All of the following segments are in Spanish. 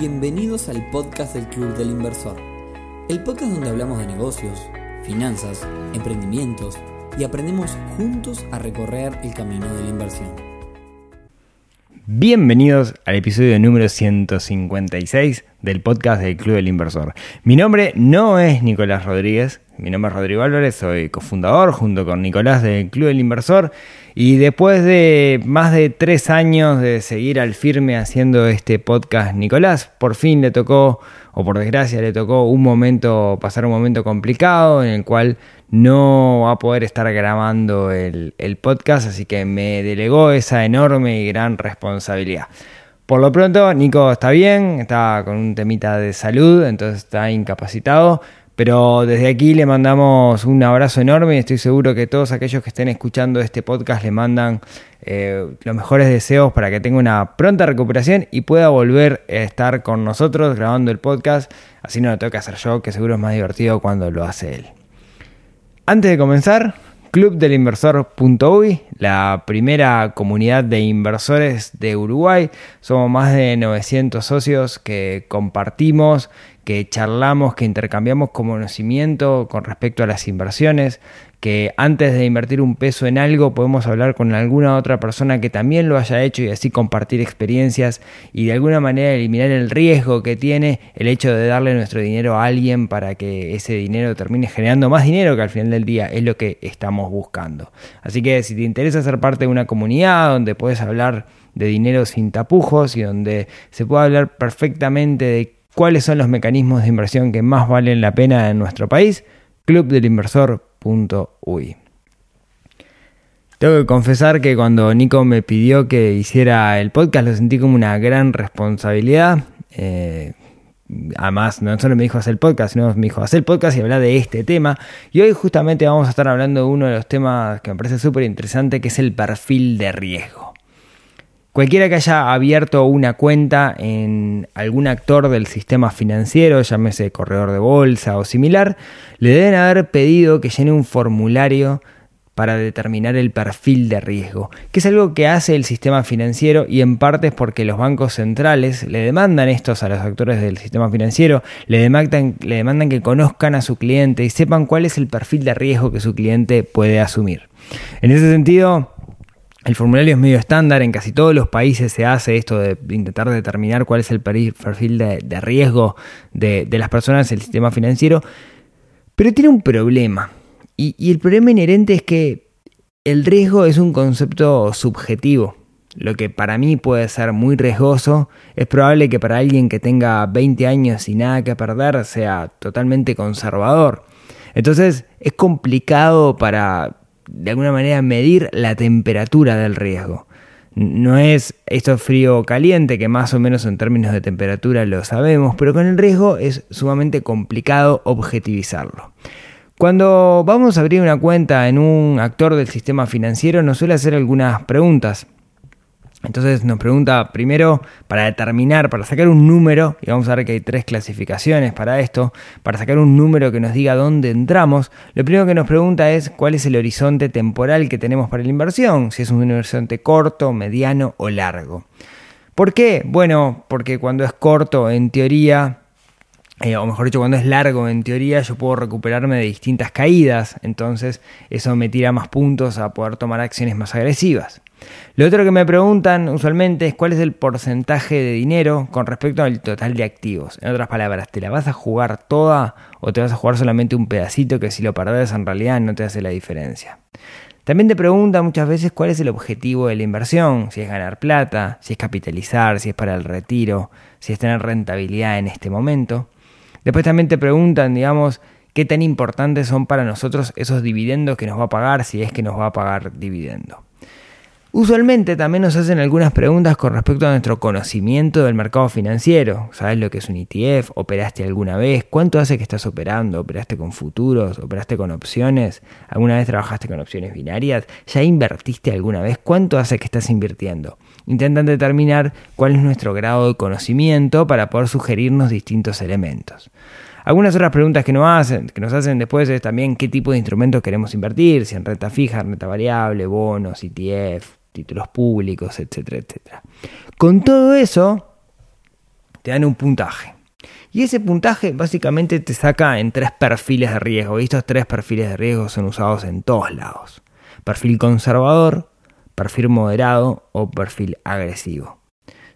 Bienvenidos al podcast del Club del Inversor, el podcast donde hablamos de negocios, finanzas, emprendimientos y aprendemos juntos a recorrer el camino de la inversión. Bienvenidos al episodio número 156 del podcast del Club del Inversor. Mi nombre no es Nicolás Rodríguez, mi nombre es Rodrigo Álvarez, soy cofundador junto con Nicolás del Club del Inversor y después de más de tres años de seguir al firme haciendo este podcast, Nicolás por fin le tocó, o por desgracia le tocó un momento, pasar un momento complicado en el cual no va a poder estar grabando el, el podcast, así que me delegó esa enorme y gran responsabilidad. Por lo pronto, Nico está bien, está con un temita de salud, entonces está incapacitado pero desde aquí le mandamos un abrazo enorme y estoy seguro que todos aquellos que estén escuchando este podcast le mandan eh, los mejores deseos para que tenga una pronta recuperación y pueda volver a estar con nosotros grabando el podcast. Así no lo tengo que hacer yo, que seguro es más divertido cuando lo hace él. Antes de comenzar, clubdelinversor.uy, la primera comunidad de inversores de Uruguay. Somos más de 900 socios que compartimos, que charlamos, que intercambiamos conocimiento con respecto a las inversiones, que antes de invertir un peso en algo podemos hablar con alguna otra persona que también lo haya hecho y así compartir experiencias y de alguna manera eliminar el riesgo que tiene el hecho de darle nuestro dinero a alguien para que ese dinero termine generando más dinero que al final del día es lo que estamos buscando. Así que si te interesa ser parte de una comunidad donde puedes hablar de dinero sin tapujos y donde se puede hablar perfectamente de cuáles son los mecanismos de inversión que más valen la pena en nuestro país, clubdelinversor.uy. Tengo que confesar que cuando Nico me pidió que hiciera el podcast lo sentí como una gran responsabilidad. Eh, además, no solo me dijo hacer el podcast, sino me dijo hacer el podcast y hablar de este tema. Y hoy justamente vamos a estar hablando de uno de los temas que me parece súper interesante, que es el perfil de riesgo. Cualquiera que haya abierto una cuenta en algún actor del sistema financiero, llámese corredor de bolsa o similar, le deben haber pedido que llene un formulario para determinar el perfil de riesgo, que es algo que hace el sistema financiero y en parte es porque los bancos centrales le demandan estos a los actores del sistema financiero, le demandan, le demandan que conozcan a su cliente y sepan cuál es el perfil de riesgo que su cliente puede asumir. En ese sentido, el formulario es medio estándar, en casi todos los países se hace esto de intentar determinar cuál es el perfil de, riesgo de, las personas del sistema financiero, pero tiene un problema. Y, el problema inherente es que el riesgo es un concepto subjetivo. Lo que para mí puede ser muy riesgoso, es probable que para alguien que tenga 20 años y nada que perder sea totalmente conservador. Entonces es complicado para de alguna manera medir la temperatura del riesgo. No es esto frío o caliente, que más o menos en términos de temperatura lo sabemos, pero con el riesgo es sumamente complicado objetivizarlo. Cuando vamos a abrir una cuenta en un actor del sistema financiero nos suele hacer algunas preguntas. Entonces nos pregunta primero para determinar, para sacar un número, y vamos a ver que hay tres clasificaciones para esto, para sacar un número que nos diga dónde entramos, lo primero que nos pregunta es cuál es el horizonte temporal que tenemos para la inversión, si es un horizonte corto, mediano o largo. ¿Por qué? Bueno, porque cuando es corto, en teoría, eh, o mejor dicho, cuando es largo, en teoría, yo puedo recuperarme de distintas caídas, entonces eso me tira más puntos a poder tomar acciones más agresivas. Lo otro que me preguntan usualmente es cuál es el porcentaje de dinero con respecto al total de activos. En otras palabras, ¿te la vas a jugar toda o te vas a jugar solamente un pedacito que si lo perdés en realidad no te hace la diferencia? También te preguntan muchas veces cuál es el objetivo de la inversión, si es ganar plata, si es capitalizar, si es para el retiro, si es tener rentabilidad en este momento. Después también te preguntan, digamos, qué tan importantes son para nosotros esos dividendos que nos va a pagar, si es que nos va a pagar dividendo. Usualmente también nos hacen algunas preguntas con respecto a nuestro conocimiento del mercado financiero. ¿Sabes lo que es un ETF? ¿Operaste alguna vez? ¿Cuánto hace que estás operando? ¿Operaste con futuros? ¿Operaste con opciones? ¿Alguna vez trabajaste con opciones binarias? ¿Ya invertiste alguna vez? ¿Cuánto hace que estás invirtiendo? Intentan determinar cuál es nuestro grado de conocimiento para poder sugerirnos distintos elementos. Algunas otras preguntas que nos hacen, que nos hacen después es también qué tipo de instrumentos queremos invertir, si en renta fija, renta variable, bonos, ETF, títulos públicos, etcétera, etcétera. Con todo eso, te dan un puntaje. Y ese puntaje básicamente te saca en tres perfiles de riesgo. Y estos tres perfiles de riesgo son usados en todos lados. Perfil conservador, perfil moderado o perfil agresivo.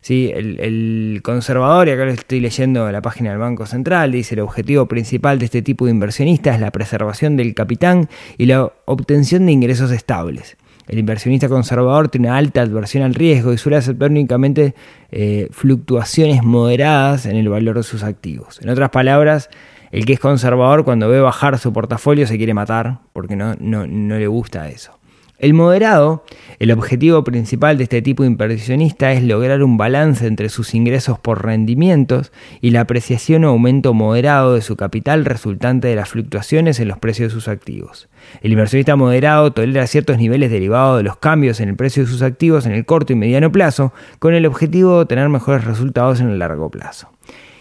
¿sí? El, conservador, y acá lo estoy leyendo en la página del Banco Central, dice el objetivo principal de este tipo de inversionista es la preservación del capitán y la obtención de ingresos estables. El inversionista conservador tiene una alta adversión al riesgo y suele aceptar únicamente eh, fluctuaciones moderadas en el valor de sus activos. En otras palabras, el que es conservador cuando ve bajar su portafolio se quiere matar porque no, no, no le gusta eso. El moderado, el objetivo principal de este tipo de inversionista es lograr un balance entre sus ingresos por rendimientos y la apreciación o aumento moderado de su capital resultante de las fluctuaciones en los precios de sus activos. El inversionista moderado tolera ciertos niveles derivados de los cambios en el precio de sus activos en el corto y mediano plazo, con el objetivo de obtener mejores resultados en el largo plazo.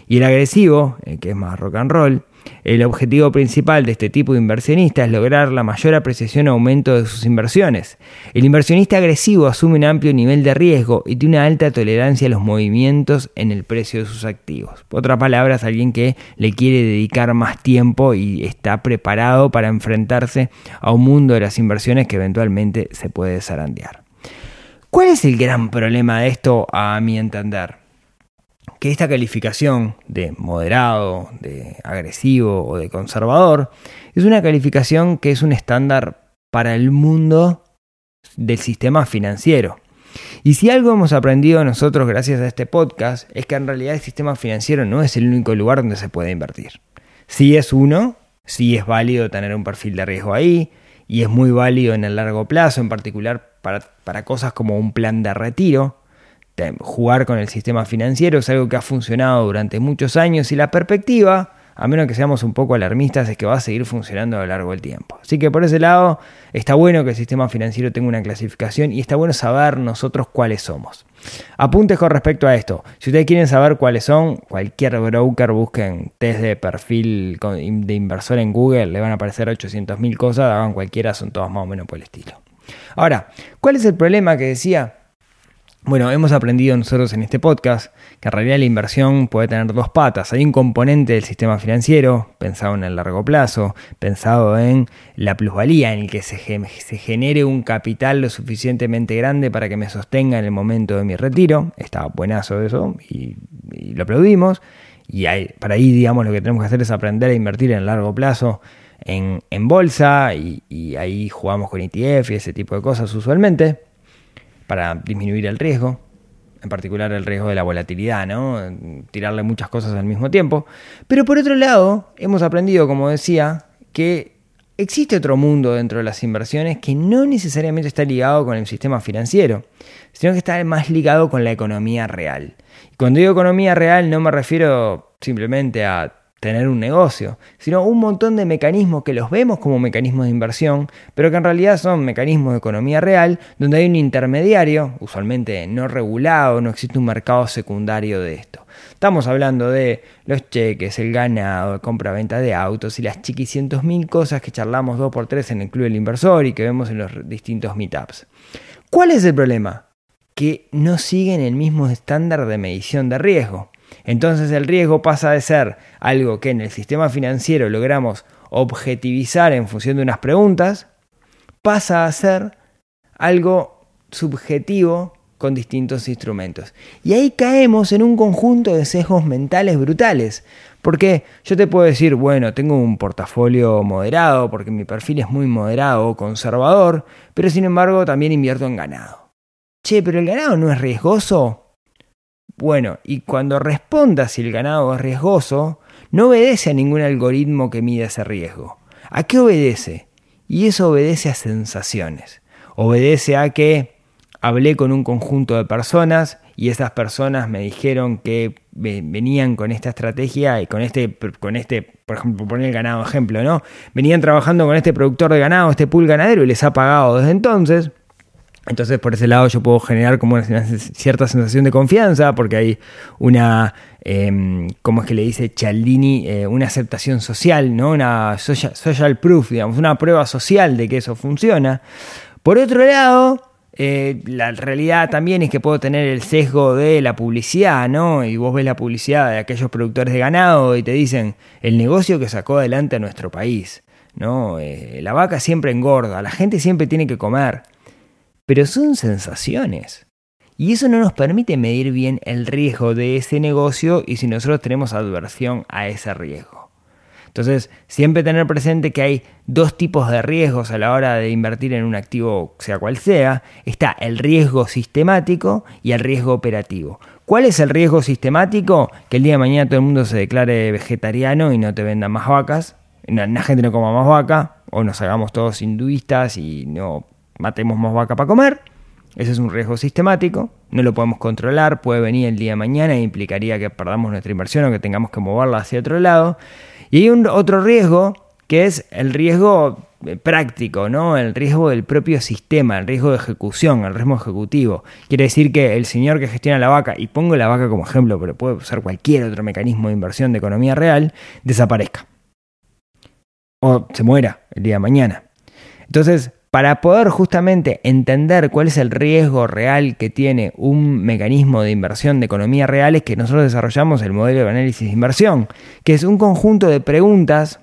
Y el agresivo, el que es más rock and roll, el objetivo principal de este tipo de inversionista es lograr la mayor apreciación o aumento de sus inversiones. El inversionista agresivo asume un amplio nivel de riesgo y tiene una alta tolerancia a los movimientos en el precio de sus activos. Por otra palabra, es alguien que le quiere dedicar más tiempo y está preparado para enfrentarse a un mundo de las inversiones que eventualmente se puede zarandear. ¿Cuál es el gran problema de esto a mi entender? Que esta calificación de moderado, de agresivo o de conservador es una calificación que es un estándar para el mundo del sistema financiero. Y si algo hemos aprendido nosotros gracias a este podcast es que en realidad el sistema financiero no es el único lugar donde se puede invertir. Sí es uno, sí es válido tener un perfil de riesgo ahí y es muy válido en el largo plazo, en particular para, para cosas como un plan de retiro, jugar con el sistema financiero es algo que ha funcionado durante muchos años y la perspectiva, a menos que seamos un poco alarmistas, es que va a seguir funcionando a lo largo del tiempo. Así que por ese lado está bueno que el sistema financiero tenga una clasificación y está bueno saber nosotros cuáles somos. Apuntes con respecto a esto. Si ustedes quieren saber cuáles son, cualquier broker busquen test de perfil de inversor en Google, le van a aparecer 800.000 cosas, hagan cualquiera, son todas más o menos por el estilo. Ahora, ¿cuál es el problema que decía? Bueno, hemos aprendido nosotros en este podcast que en realidad la inversión puede tener dos patas. Hay un componente del sistema financiero, pensado en el largo plazo, pensado en la plusvalía, en el que se, genere un capital lo suficientemente grande para que me sostenga en el momento de mi retiro. Está buenazo eso y, lo aplaudimos. Y para ahí, digamos, lo que tenemos que hacer es aprender a invertir en el largo plazo en, bolsa y, y ahí jugamos con ETF y ese tipo de cosas usualmente para disminuir el riesgo, en particular el riesgo de la volatilidad, ¿no? Tirarle muchas cosas al mismo tiempo. Pero por otro lado, hemos aprendido, como decía, que existe otro mundo dentro de las inversiones que no necesariamente está ligado con el sistema financiero, sino que está más ligado con la economía real. Y cuando digo economía real no me refiero simplemente a tener un negocio, sino un montón de mecanismos que los vemos como mecanismos de inversión, pero que en realidad son mecanismos de economía real, donde hay un intermediario, usualmente no regulado, no existe un mercado secundario de esto. Estamos hablando de los cheques, el ganado, compra-venta de autos y las chiquicientos mil cosas que charlamos dos por tres en el Club del Inversor y que vemos en los distintos meetups. ¿Cuál es el problema? Que no siguen el mismo estándar de medición de riesgo. Entonces el riesgo pasa de ser algo que en el sistema financiero logramos objetivizar en función de unas preguntas, pasa a ser algo subjetivo con distintos instrumentos. Y ahí caemos en un conjunto de sesgos mentales brutales. Porque yo te puedo decir, bueno, tengo un portafolio moderado, porque mi perfil es muy moderado o conservador, pero sin embargo también invierto en ganado. Che, pero el ganado no es riesgoso. Bueno, y cuando responda si el ganado es riesgoso, no obedece a ningún algoritmo que mida ese riesgo. ¿A qué obedece? Y eso obedece a sensaciones. Obedece a que hablé con un conjunto de personas y esas personas me dijeron que venían con esta estrategia y con este, con este, por ejemplo, poner el ganado ejemplo, ¿no? Venían trabajando con este productor de ganado, este pool ganadero y les ha pagado desde entonces. Entonces, por ese lado, yo puedo generar como una, cierta sensación de confianza, porque hay una, eh, ¿cómo es que le dice Cialdini? Eh, una aceptación social, ¿no? Una social, proof, digamos, una prueba social de que eso funciona. Por otro lado, Eh, la realidad también es que puedo tener el sesgo de la publicidad, ¿no? Y vos ves la publicidad de aquellos productores de ganado y te dicen el negocio que sacó adelante a nuestro país, ¿no? Eh, la vaca siempre engorda, la gente siempre tiene que comer. Pero son sensaciones. Y eso no nos permite medir bien el riesgo de ese negocio y si nosotros tenemos adversión a ese riesgo. Entonces, siempre tener presente que hay dos tipos de riesgos a la hora de invertir en un activo, sea cual sea. Está el riesgo sistemático y el riesgo operativo. ¿Cuál es el riesgo sistemático? Que el día de mañana todo el mundo se declare vegetariano y no te vendan más vacas, la gente no coma más vaca, o nos hagamos todos hinduistas y no matemos más vaca para comer. Ese es un riesgo sistemático, no lo podemos controlar, puede venir el día de mañana e implicaría que perdamos nuestra inversión o que tengamos que moverla hacia otro lado. Y hay un, otro riesgo que es el riesgo eh, práctico, ¿no? El riesgo del propio sistema, el riesgo de ejecución, el riesgo ejecutivo. Quiere decir que el señor que gestiona la vaca, y pongo la vaca como ejemplo, pero puede ser cualquier otro mecanismo de inversión de economía real, desaparezca. O se muera el día de mañana. Entonces, para poder justamente entender cuál es el riesgo real que tiene un mecanismo de inversión de economía real es que nosotros desarrollamos el modelo de análisis de inversión, que es un conjunto de preguntas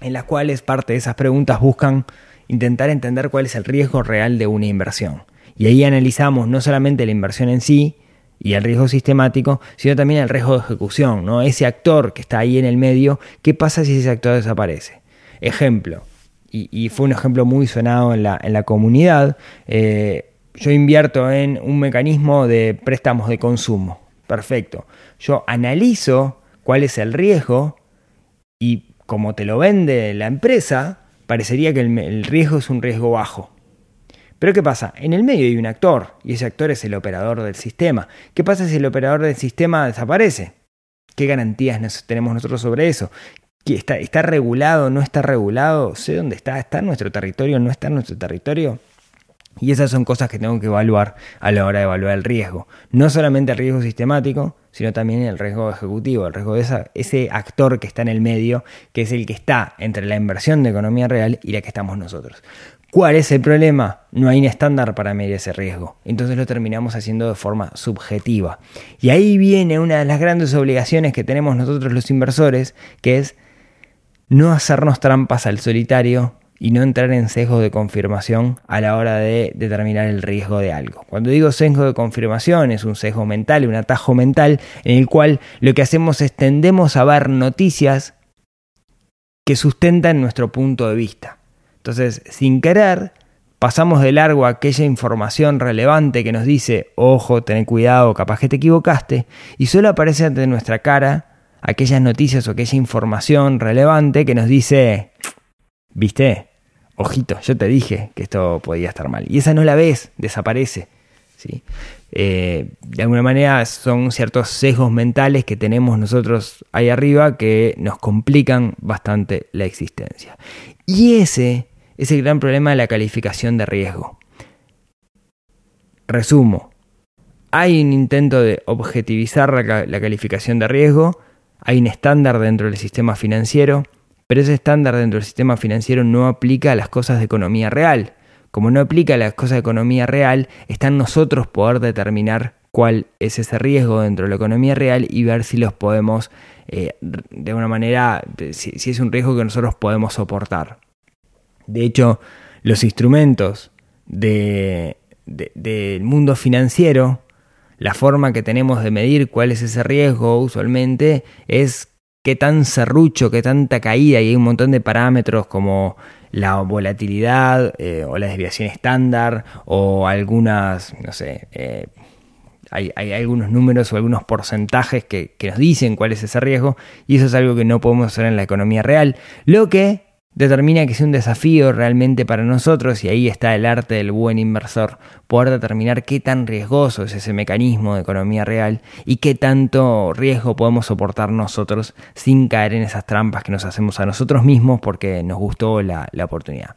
en las cuales parte de esas preguntas buscan intentar entender cuál es el riesgo real de una inversión. Y ahí analizamos no solamente la inversión en sí, y el riesgo sistemático, sino también el riesgo de ejecución, ¿no? Ese actor que está ahí en el medio, ¿qué pasa si ese actor desaparece? Ejemplo, y, fue un ejemplo muy sonado en la, en la comunidad, eh, yo invierto en un mecanismo de préstamos de consumo. Perfecto. Yo analizo cuál es el riesgo y como te lo vende la empresa, parecería que el, riesgo es un riesgo bajo. Pero ¿qué pasa? En el medio hay un actor y ese actor es el operador del sistema. ¿Qué pasa si el operador del sistema desaparece? ¿Qué garantías tenemos nosotros sobre eso? Está, está regulado, no está regulado, sé dónde está, está en nuestro territorio, no está en nuestro territorio. Y esas son cosas que tengo que evaluar a la hora de evaluar el riesgo. No solamente el riesgo sistemático, sino también el riesgo ejecutivo, el riesgo de ese actor que está en el medio, que es el que está entre la inversión de economía real y la que estamos nosotros. ¿Cuál es el problema? No hay un estándar para medir ese riesgo. Entonces lo terminamos haciendo de forma subjetiva. Y ahí viene una de las grandes obligaciones que tenemos nosotros los inversores, que es no hacernos trampas al solitario y no entrar en sesgo de confirmación a la hora de determinar el riesgo de algo. Cuando digo sesgo de confirmación es un sesgo mental, un atajo mental en el cual lo que hacemos es tendemos a ver noticias que sustentan nuestro punto de vista. Entonces, sin querer, pasamos de largo aquella información relevante que nos dice, ojo, ten cuidado, capaz que te equivocaste, y solo aparece ante nuestra cara aquellas noticias o aquella información relevante que nos dice, viste, ojito, yo te dije que esto podía estar mal. Y esa no la ves, desaparece. ¿sí? Eh, de alguna manera son ciertos sesgos mentales que tenemos nosotros ahí arriba que nos complican bastante la existencia. Y ese es el gran problema de la calificación de riesgo. Resumo, hay un intento de objetivizar la calificación de riesgo, hay un estándar dentro del sistema financiero, pero ese estándar dentro del sistema financiero no aplica a las cosas de economía real. Como no aplica a las cosas de economía real, está en nosotros poder determinar cuál es ese riesgo dentro de la economía real y ver si los podemos, eh, de alguna manera, si, es un riesgo que nosotros podemos soportar. De hecho, los instrumentos del mundo financiero la forma que tenemos de medir cuál es ese riesgo usualmente es qué tan serrucho, qué tanta caída, y hay un montón de parámetros como la volatilidad eh, o la desviación estándar o algunas, no sé, eh, hay, algunos números o algunos porcentajes que, que nos dicen cuál es ese riesgo y eso es algo que no podemos hacer en la economía real. Lo que determina que sea un desafío realmente para nosotros y ahí está el arte del buen inversor, poder determinar qué tan riesgoso es ese mecanismo de economía real y qué tanto riesgo podemos soportar nosotros sin caer en esas trampas que nos hacemos a nosotros mismos porque nos gustó la, oportunidad.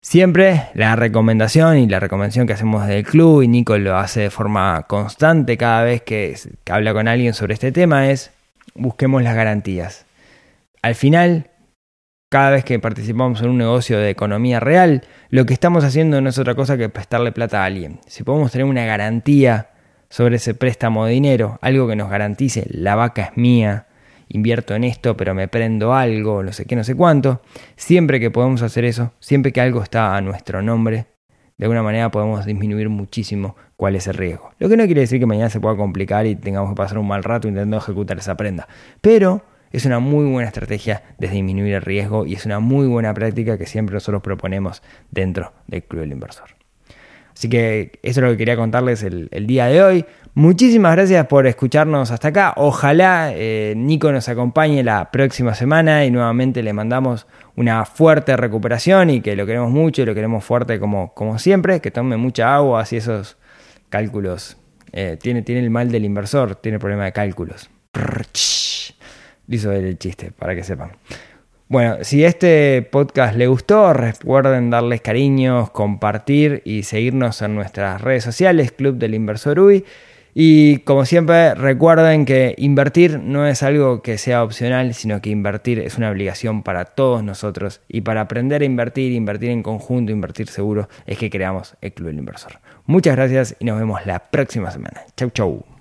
Siempre la recomendación y la recomendación que hacemos del club, y Nico lo hace de forma constante cada vez que habla con alguien sobre este tema, es busquemos las garantías. Al final, cada vez que participamos en un negocio de economía real, lo que estamos haciendo no es otra cosa que prestarle plata a alguien. Si podemos tener una garantía sobre ese préstamo de dinero, algo que nos garantice la vaca es mía, invierto en esto, pero me prendo algo, no sé qué, no sé cuánto, siempre que podemos hacer eso, siempre que algo está a nuestro nombre, de alguna manera podemos disminuir muchísimo cuál es el riesgo. Lo que no quiere decir que mañana se pueda complicar y tengamos que pasar un mal rato intentando ejecutar esa prenda, pero es una muy buena estrategia de disminuir el riesgo y es una muy buena práctica que siempre nosotros proponemos dentro del Club del Inversor. Así que eso es lo que quería contarles el, día de hoy. Muchísimas gracias por escucharnos hasta acá. Ojalá eh, Nico nos acompañe la próxima semana y nuevamente le mandamos una fuerte recuperación y que lo queremos mucho y lo queremos fuerte como, como siempre, que tome mucha agua, así esos cálculos. Eh, tiene, tiene el mal del inversor, tiene problema de cálculos. Hizo el chiste, para que sepan. Bueno, si este podcast le gustó, recuerden darles cariños, compartir y seguirnos en nuestras redes sociales, Club del Inversor UI. Y como siempre, recuerden que invertir no es algo que sea opcional, sino que invertir es una obligación para todos nosotros. Y para aprender a invertir, invertir en conjunto, invertir seguro, es que creamos el Club del Inversor. Muchas gracias y nos vemos la próxima semana. Chau, chau.